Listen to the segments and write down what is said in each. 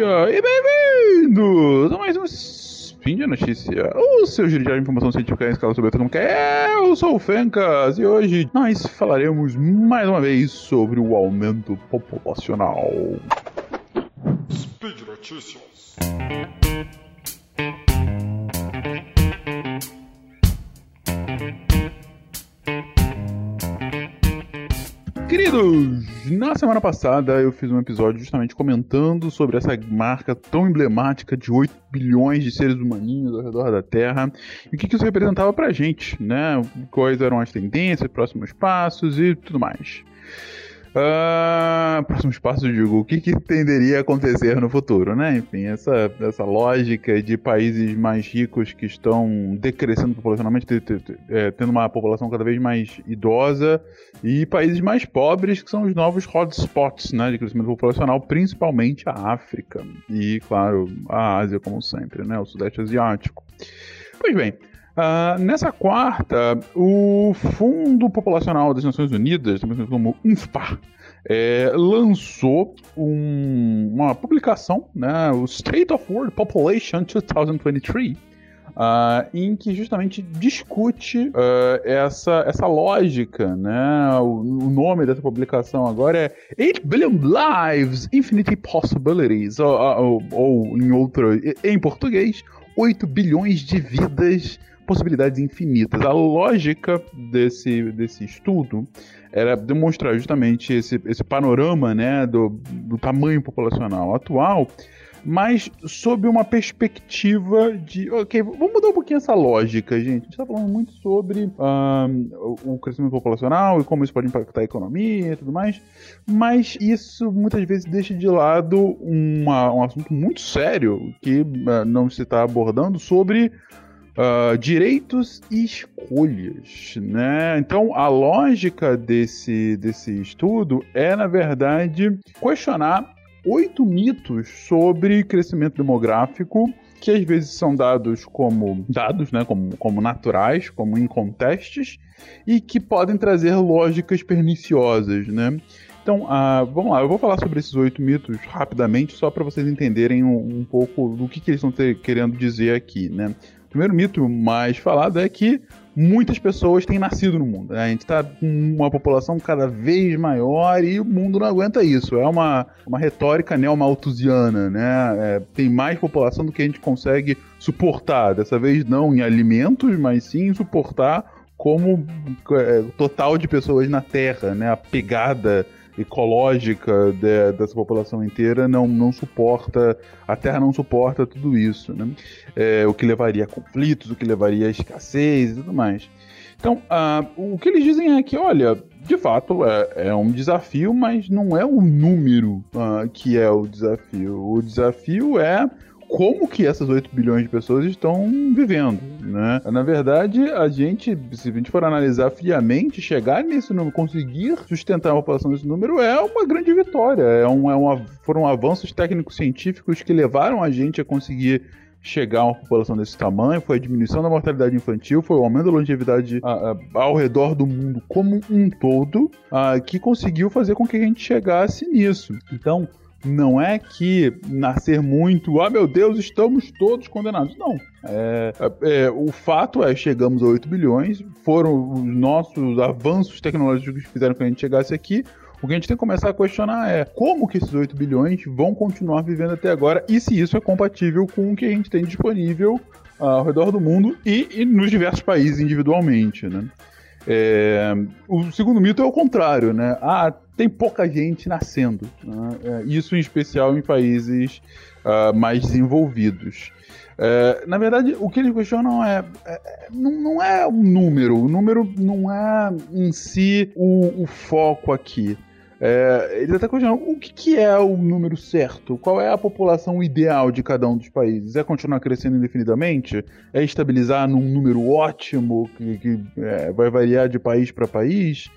dia e bem-vindos a mais um Spin de Notícia, o seu giro de informação científica em escala sobre como que é. Eu sou o Fencas e hoje nós falaremos mais uma vez sobre o aumento populacional. Speed Notícias. Queridos, na semana passada eu fiz um episódio justamente comentando sobre essa marca tão emblemática de 8 bilhões de seres humaninhos ao redor da Terra e o que, isso representava pra gente, né? Quais eram as tendências, próximos passos e tudo mais. Uh, próximos passos, digo, o que, que tenderia a acontecer no futuro, né? Enfim, essa, essa lógica de países mais ricos que estão decrescendo populacionalmente, é, tendo uma população cada vez mais idosa, e países mais pobres, que são os novos hotspots né, de crescimento populacional, principalmente a África e, claro, a Ásia, como sempre, né? O Sudeste Asiático. Pois bem, Uh, nessa quarta, o Fundo Populacional das Nações Unidas, também conhecido como UNFPA, é, lançou um, uma publicação, né, o State of World Population 2023, Uh, em que justamente discute uh, essa, essa lógica, né? O, o, nome dessa publicação agora é 8 Billion Lives, Infinity Possibilities, ou, ou, ou em outro, em português, 8 bilhões de vidas possibilidades infinitas. A lógica desse, desse estudo era demonstrar justamente esse, esse panorama né, do, do tamanho populacional atual, mas sob uma perspectiva de. Ok, vamos mudar um pouquinho essa lógica, gente. A gente está falando muito sobre um, o crescimento populacional e como isso pode impactar a economia e tudo mais, mas isso muitas vezes deixa de lado uma, um assunto muito sério que uh, não se está abordando sobre uh, direitos e escolhas, né? Então a lógica desse, desse estudo é, na verdade, questionar oito mitos sobre crescimento demográfico que às vezes são dados como dados, né, como, como naturais, como incontestes, e que podem trazer lógicas perniciosas, né? Então, uh, vamos lá, eu vou falar sobre esses oito mitos rapidamente, só para vocês entenderem um, um, pouco do que, que eles estão querendo dizer aqui, né? Primeiro mito mais falado é que muitas pessoas têm nascido no mundo. Né? A gente está com uma população cada vez maior e o mundo não aguenta isso. É uma, uma retórica neomalthusiana, né? É, tem mais população do que a gente consegue suportar. Dessa vez não em alimentos, mas sim suportar como é, total de pessoas na Terra, né? A pegada ecológica de, dessa população inteira não, não suporta, a Terra não suporta tudo isso, né? É, o que levaria a conflitos, o que levaria a escassez e tudo mais. Então, o que eles dizem é que, olha, de fato é, é um desafio, mas não é o número uh, que é o desafio. O desafio é como que essas 8 bilhões de pessoas estão vivendo, né? Na verdade, a gente, se a gente for analisar friamente, chegar nesse número, conseguir sustentar a população desse número é uma grande vitória. É um, é uma, foram avanços técnicos científicos que levaram a gente a conseguir chegar a uma população desse tamanho, foi a diminuição da mortalidade infantil, foi o aumento da longevidade a, a, ao redor do mundo como um todo, a, que conseguiu fazer com que a gente chegasse nisso. Então, não é que nascer muito, ah meu Deus, estamos todos condenados. Não. É, é, o fato é, chegamos a 8 bilhões, foram os nossos avanços tecnológicos que fizeram que a gente chegasse aqui. O que a gente tem que começar a questionar é como que esses 8 bilhões vão continuar vivendo até agora e se isso é compatível com o que a gente tem disponível ao redor do mundo e, e nos diversos países individualmente, né? É, o segundo mito é o contrário, né? Ah, tem pouca gente nascendo. Né? É, isso em especial em países uh, mais desenvolvidos. É, na verdade, o que eles questionam é, é, não, não, é o número, o número não é em si o, o foco aqui. É, eles até questionam o que, que, é o número certo? Qual é a população ideal de cada um dos países? É continuar crescendo indefinidamente? É estabilizar num número ótimo que, que é, vai variar de país para país?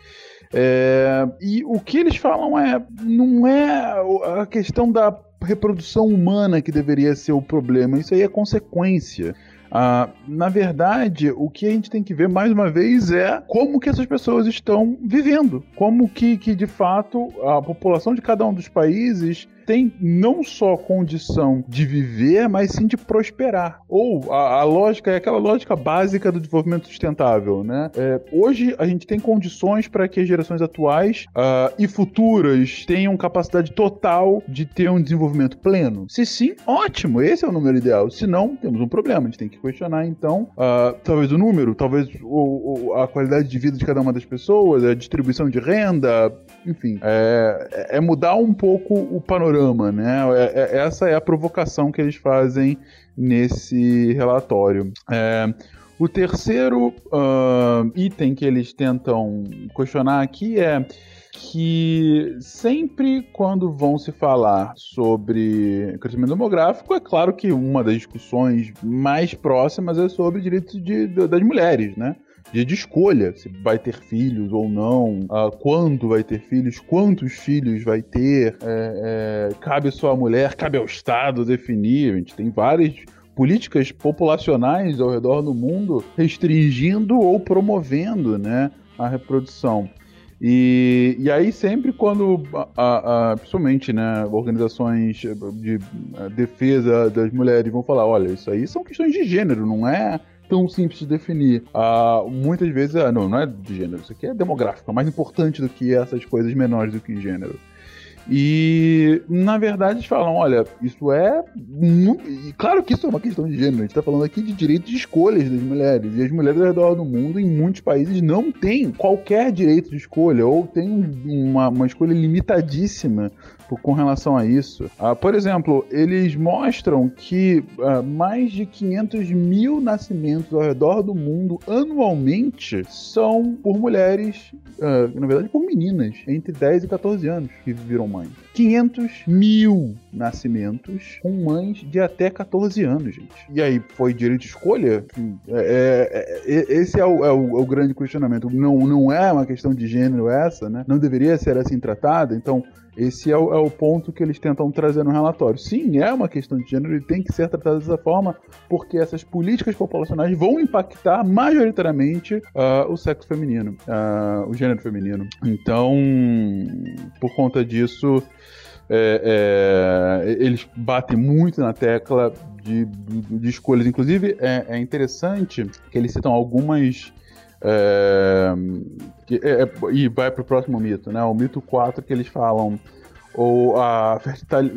É, e o que eles falam é não é a questão da reprodução humana que deveria ser o problema, isso aí é consequência. Uh, na verdade, o que a gente tem que ver mais uma vez é como que essas pessoas estão vivendo, como que, que de fato a população de cada um dos países tem não só condição de viver, mas sim de prosperar. Ou a, a lógica é aquela lógica básica do desenvolvimento sustentável, né? É, hoje a gente tem condições para que as gerações atuais uh, e futuras tenham capacidade total de ter um desenvolvimento pleno. Se sim, ótimo, esse é o número ideal. Se não, temos um problema. A gente tem que questionar então, uh, talvez o número, talvez o, o, a qualidade de vida de cada uma das pessoas, a distribuição de renda, enfim, é, é mudar um pouco o panorama panorama, né? É, é, essa é a provocação que eles fazem nesse relatório. É, o terceiro uh, item que eles tentam questionar aqui é que sempre quando vão se falar sobre crescimento demográfico, é claro que uma das discussões mais próximas é sobre direitos de, de, das mulheres, né? Dia de escolha, se vai ter filhos ou não, uh, quando vai ter filhos, quantos filhos vai ter, é, é, cabe só à mulher, cabe ao Estado definir. A gente tem várias políticas populacionais ao redor do mundo restringindo ou promovendo né, a reprodução. E, e aí sempre quando, a, a, principalmente, né, organizações de defesa das mulheres vão falar, olha, isso aí são questões de gênero, não é tão simples de definir. Uh, muitas vezes, uh, não, não é de gênero, isso aqui é demográfico, é mais importante do que essas coisas menores do que gênero. E, na verdade, eles falam: olha, isso é. Muito... E claro que isso é uma questão de gênero, a gente está falando aqui de direitos de escolhas das mulheres. E as mulheres ao redor do mundo, em muitos países, não têm qualquer direito de escolha, ou têm uma, uma escolha limitadíssima com relação a isso. Uh, por exemplo, eles mostram que uh, mais de 500 mil nascimentos ao redor do mundo anualmente são por mulheres, uh, na verdade por meninas, entre 10 e 14 anos que viram mãe. 500 mil nascimentos com mães de até 14 anos, gente. E aí, foi direito de escolha? É, é, é, esse é o, é, o, é o, grande questionamento. Não, não é uma questão de gênero essa, né? Não deveria ser assim tratada. Então, esse é o, é o, ponto que eles tentam trazer no relatório. Sim, é uma questão de gênero e tem que ser tratada dessa forma, porque essas políticas populacionais vão impactar majoritariamente uh, o sexo feminino, uh, o gênero feminino. Então, por conta disso, é, é, eles batem muito na tecla de, de, escolhas. Inclusive, é, é interessante que eles citam algumas é, que, é, é e vai para o próximo mito, né? O mito 4 que eles falam ou a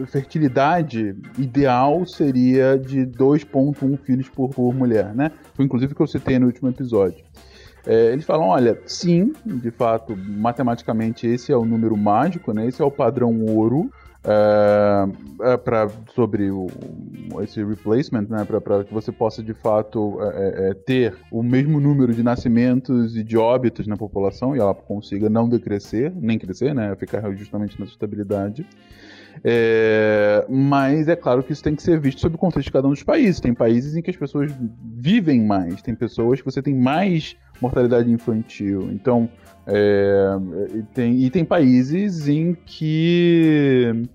fertilidade ideal seria de 2.1 filhos por, por mulher, né? Foi inclusive que eu citei no último episódio. É, eles falam, olha, sim, de fato, matematicamente esse é o número mágico, né? Esse é o padrão ouro, é, é pra, sobre o, esse replacement, né, para que você possa de fato é, é, ter o mesmo número de nascimentos e de óbitos na população e ela consiga não decrescer, nem crescer, né, ficar justamente nessa estabilidade. É, mas é claro que isso tem que ser visto sob o contexto de cada um dos países. Tem países em que as pessoas vivem mais, tem pessoas que você tem mais mortalidade infantil. Então, é, tem, e tem países em que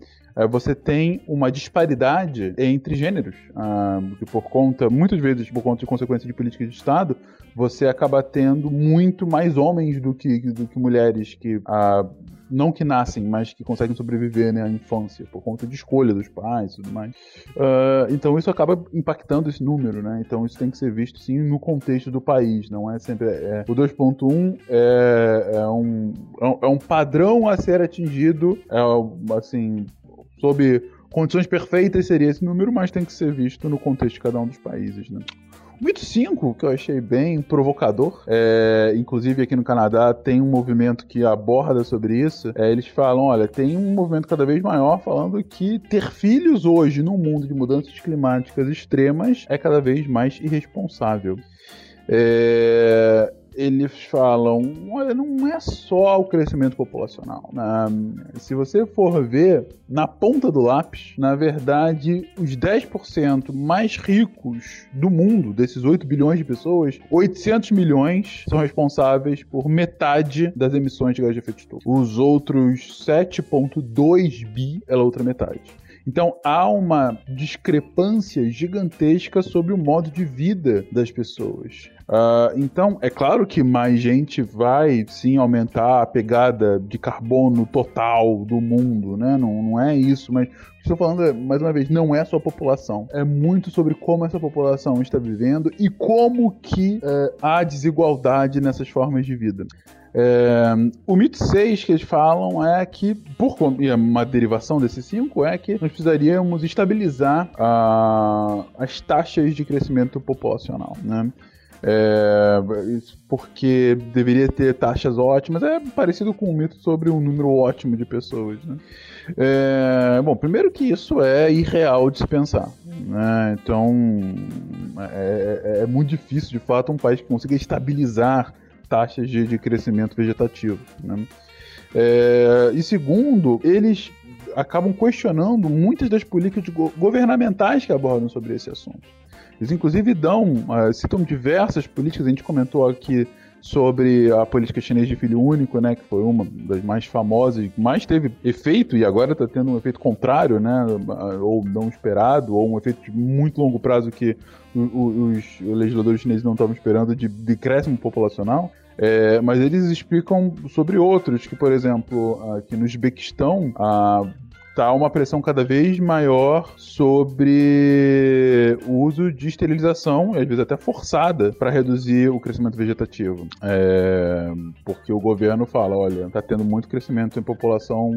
você tem uma disparidade entre gêneros, ah, que por conta, muitas vezes por conta de consequências de políticas de Estado, você acaba tendo muito mais homens do que, do que mulheres que ah, não que nascem, mas que conseguem sobreviver né, à infância, por conta de escolha dos pais e tudo mais. Uh, então isso acaba impactando esse número, né? Então isso tem que ser visto sim no contexto do país, não é sempre. É, o 2.1 é, é, um, é um padrão a ser atingido, é, assim, sob condições perfeitas seria esse número, mas tem que ser visto no contexto de cada um dos países, né? O mito 5, que eu achei bem provocador, é, inclusive aqui no Canadá tem um movimento que aborda sobre isso. É, eles falam: olha, tem um movimento cada vez maior falando que ter filhos hoje no mundo de mudanças climáticas extremas é cada vez mais irresponsável. É, eles falam, olha, não é só o crescimento populacional. Né? Se você for ver, na ponta do lápis, na verdade, os 10% mais ricos do mundo, desses 8 bilhões de pessoas, 800 milhões são responsáveis por metade das emissões de gás de efeito estufa. Os outros 7,2 bi é a outra metade. Então há uma discrepância gigantesca sobre o modo de vida das pessoas. Uh, então, é claro que mais gente vai sim aumentar a pegada de carbono total do mundo, né? Não, não é isso, mas estou falando, mais uma vez, não é só a população. É muito sobre como essa população está vivendo e como que uh, há desigualdade nessas formas de vida. É, o mito 6 que eles falam é que, por e uma derivação desse 5, é que nós precisaríamos estabilizar a, as taxas de crescimento populacional. Né? É, porque deveria ter taxas ótimas. É parecido com o mito sobre um número ótimo de pessoas. Né? É, bom, primeiro que isso é irreal de se pensar. Né? Então, é, é, é muito difícil, de fato, um país que consiga estabilizar taxas de, de crescimento vegetativo. Né? É, e segundo, eles acabam questionando muitas das políticas governamentais que abordam sobre esse assunto. Eles inclusive dão, uh, citam diversas políticas, a gente comentou aqui sobre a política chinesa de filho único, né, que foi uma das mais famosas, que mais teve efeito e agora está tendo um efeito contrário, né, ou não esperado, ou um efeito de muito longo prazo que os legisladores chineses não estavam esperando de decréscimo populacional. É, mas eles explicam sobre outros, que, por exemplo, aqui no Uzbequistão, a tá uma pressão cada vez maior sobre o uso de esterilização, às vezes até forçada, para reduzir o crescimento vegetativo. É, porque o governo fala, olha, tá tendo muito crescimento em população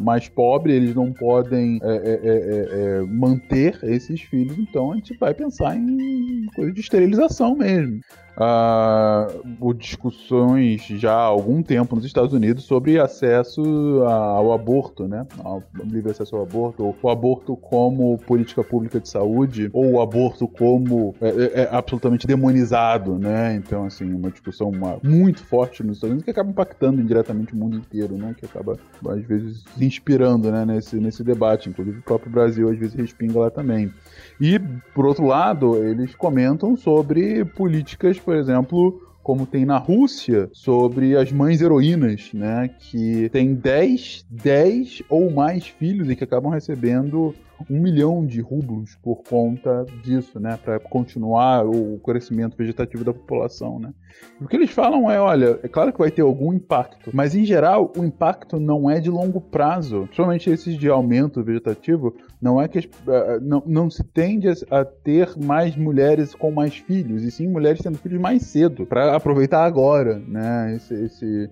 mais pobre, eles não podem é, é, é, é, é manter esses filhos, então a gente vai pensar em coisa de esterilização mesmo uh, discussões já há algum tempo nos Estados Unidos sobre acesso ao aborto, né? Ao livre acesso ao aborto, ou o aborto como política pública de saúde, ou o aborto como é, é, é absolutamente demonizado, né? Então, assim, uma discussão uma, muito forte nos Estados Unidos que acaba impactando indiretamente o mundo inteiro, né? Que acaba, às vezes, inspirando né? nesse, nesse debate. Inclusive, o próprio Brasil, às vezes, respinga lá também. E, por outro lado, eles comentam sobre políticas, por exemplo, como tem na Rússia, sobre as mães heroínas, né? Que tem 10, 10 ou mais filhos e que acabam recebendo um milhão de rublos por conta disso, né? Para continuar o crescimento vegetativo da população, né? O que eles falam é, olha, é claro que vai ter algum impacto, mas em geral o impacto não é de longo prazo. Principalmente esses de aumento vegetativo, não é que uh, não, não se tende a, ter mais mulheres com mais filhos, e sim mulheres tendo filhos mais cedo, para aproveitar agora, né? Esse, esse,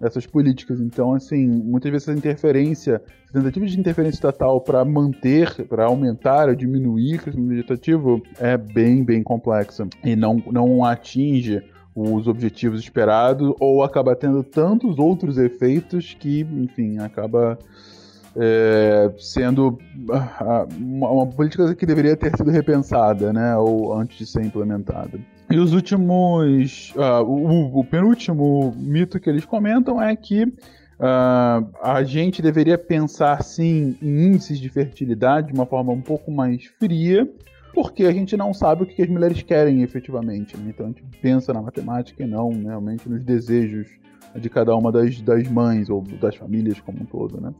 essas políticas. Então, assim, muitas vezes essa interferência tentativa de interferência estatal para manter, para aumentar ou diminuir o crescimento vegetativo é bem, bem complexa e não, não atinge os objetivos esperados ou acaba tendo tantos outros efeitos que, enfim, acaba é, sendo ah, uma, uma, política que deveria ter sido repensada, né, ou antes de ser implementada. E os últimos, uh, o, o penúltimo mito que eles comentam é que Uh, a gente deveria pensar sim em índices de fertilidade de uma forma um pouco mais fria, porque a gente não sabe o que as mulheres querem efetivamente. Né? Então a gente pensa na matemática e não realmente nos desejos de cada uma das, das mães ou das famílias como um todo, né?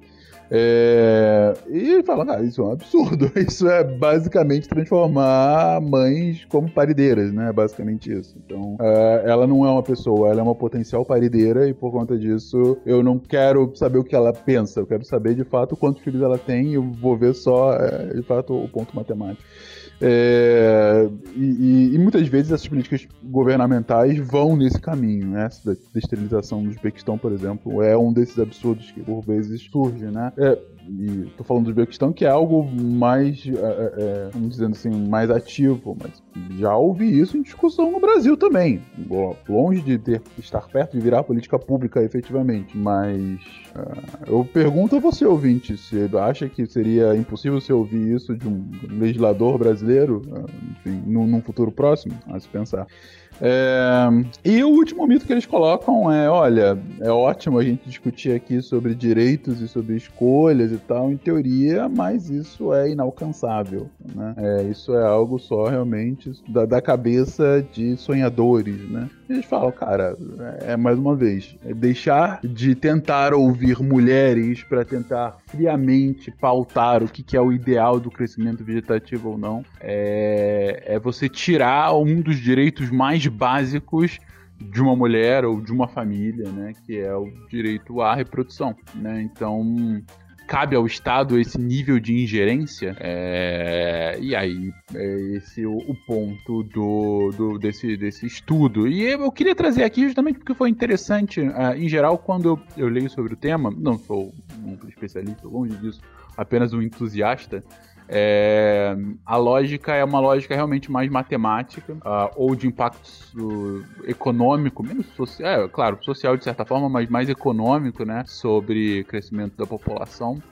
É, e fala, ah, isso é um absurdo. Isso é basicamente transformar mães como parideiras, né? Basicamente isso. Então, é, ela não é uma pessoa, ela é uma potencial parideira e por conta disso eu não quero saber o que ela pensa, eu quero saber de fato quantos filhos ela tem e eu vou ver só, é, de fato, o ponto matemático. É, e, e, muitas vezes essas políticas governamentais vão nesse caminho, né? Essa da esterilização do Uzbequistão, por exemplo, é um desses absurdos que por vezes surge, né? É, e tô falando do Uzbequistão que é algo mais, é, é, é vamos dizendo assim, mais ativo, mas já ouvi isso em discussão no Brasil também. Longe de ter, estar perto de virar política pública efetivamente, mas uh, eu pergunto a você, ouvinte, se acha que seria impossível você ouvir isso de um legislador brasileiro, uh, enfim, num, num futuro próximo, a se pensar. É, e o último mito que eles colocam é: olha, é ótimo a gente discutir aqui sobre direitos e sobre escolhas, e tal, em teoria, mas isso é inalcançável, né? É, isso é algo só realmente da, da cabeça de sonhadores, né? Eles falam, cara, é mais uma vez, é deixar de tentar ouvir mulheres para tentar friamente pautar o que, que, é o ideal do crescimento vegetativo ou não, é, é você tirar um dos direitos mais básicos de uma mulher ou de uma família, né, que é o direito à reprodução, né? Então, cabe ao Estado esse nível de ingerência. É, e aí, é esse o, o ponto do, do, desse, desse estudo. E eu queria trazer aqui justamente porque foi interessante, uh, em geral, quando eu, eu leio sobre o tema, não sou um especialista, longe disso, apenas um entusiasta. É, a lógica é uma lógica realmente mais matemática uh, ou de impacto econômico, menos social, é, claro, social de certa forma, mas mais econômico, né, sobre crescimento da população.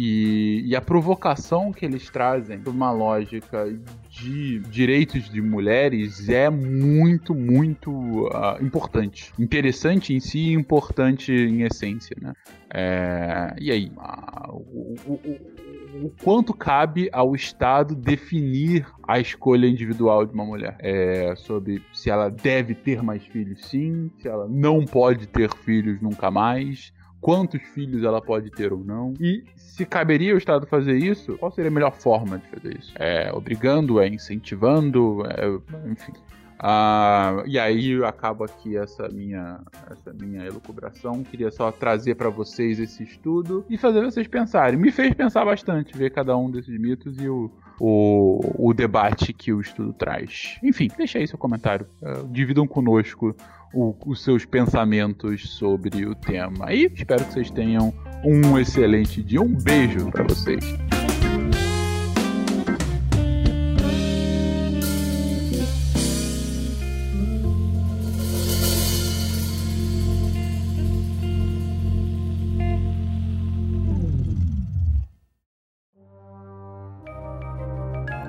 E, e, a provocação que eles trazem uma lógica de direitos de mulheres é muito, muito uh, importante. Interessante em si e importante em essência, né? É, e aí, o, o, o, quanto cabe ao Estado definir a escolha individual de uma mulher? É, sobre se ela deve ter mais filhos, sim, se ela não pode ter filhos nunca mais, quantos filhos ela pode ter ou não. E se caberia o Estado fazer isso, qual seria a melhor forma de fazer isso? É obrigando, é incentivando, é, enfim. Ah, e aí acaba aqui essa minha, essa minha elucubração. Queria só trazer para vocês esse estudo e fazer vocês pensarem. Me fez pensar bastante ver cada um desses mitos e o, o, o debate que o estudo traz. Enfim, deixa aí seu comentário. Uh, dividam conosco o, os seus pensamentos sobre o tema. E espero que vocês tenham um excelente dia. Um beijo para vocês.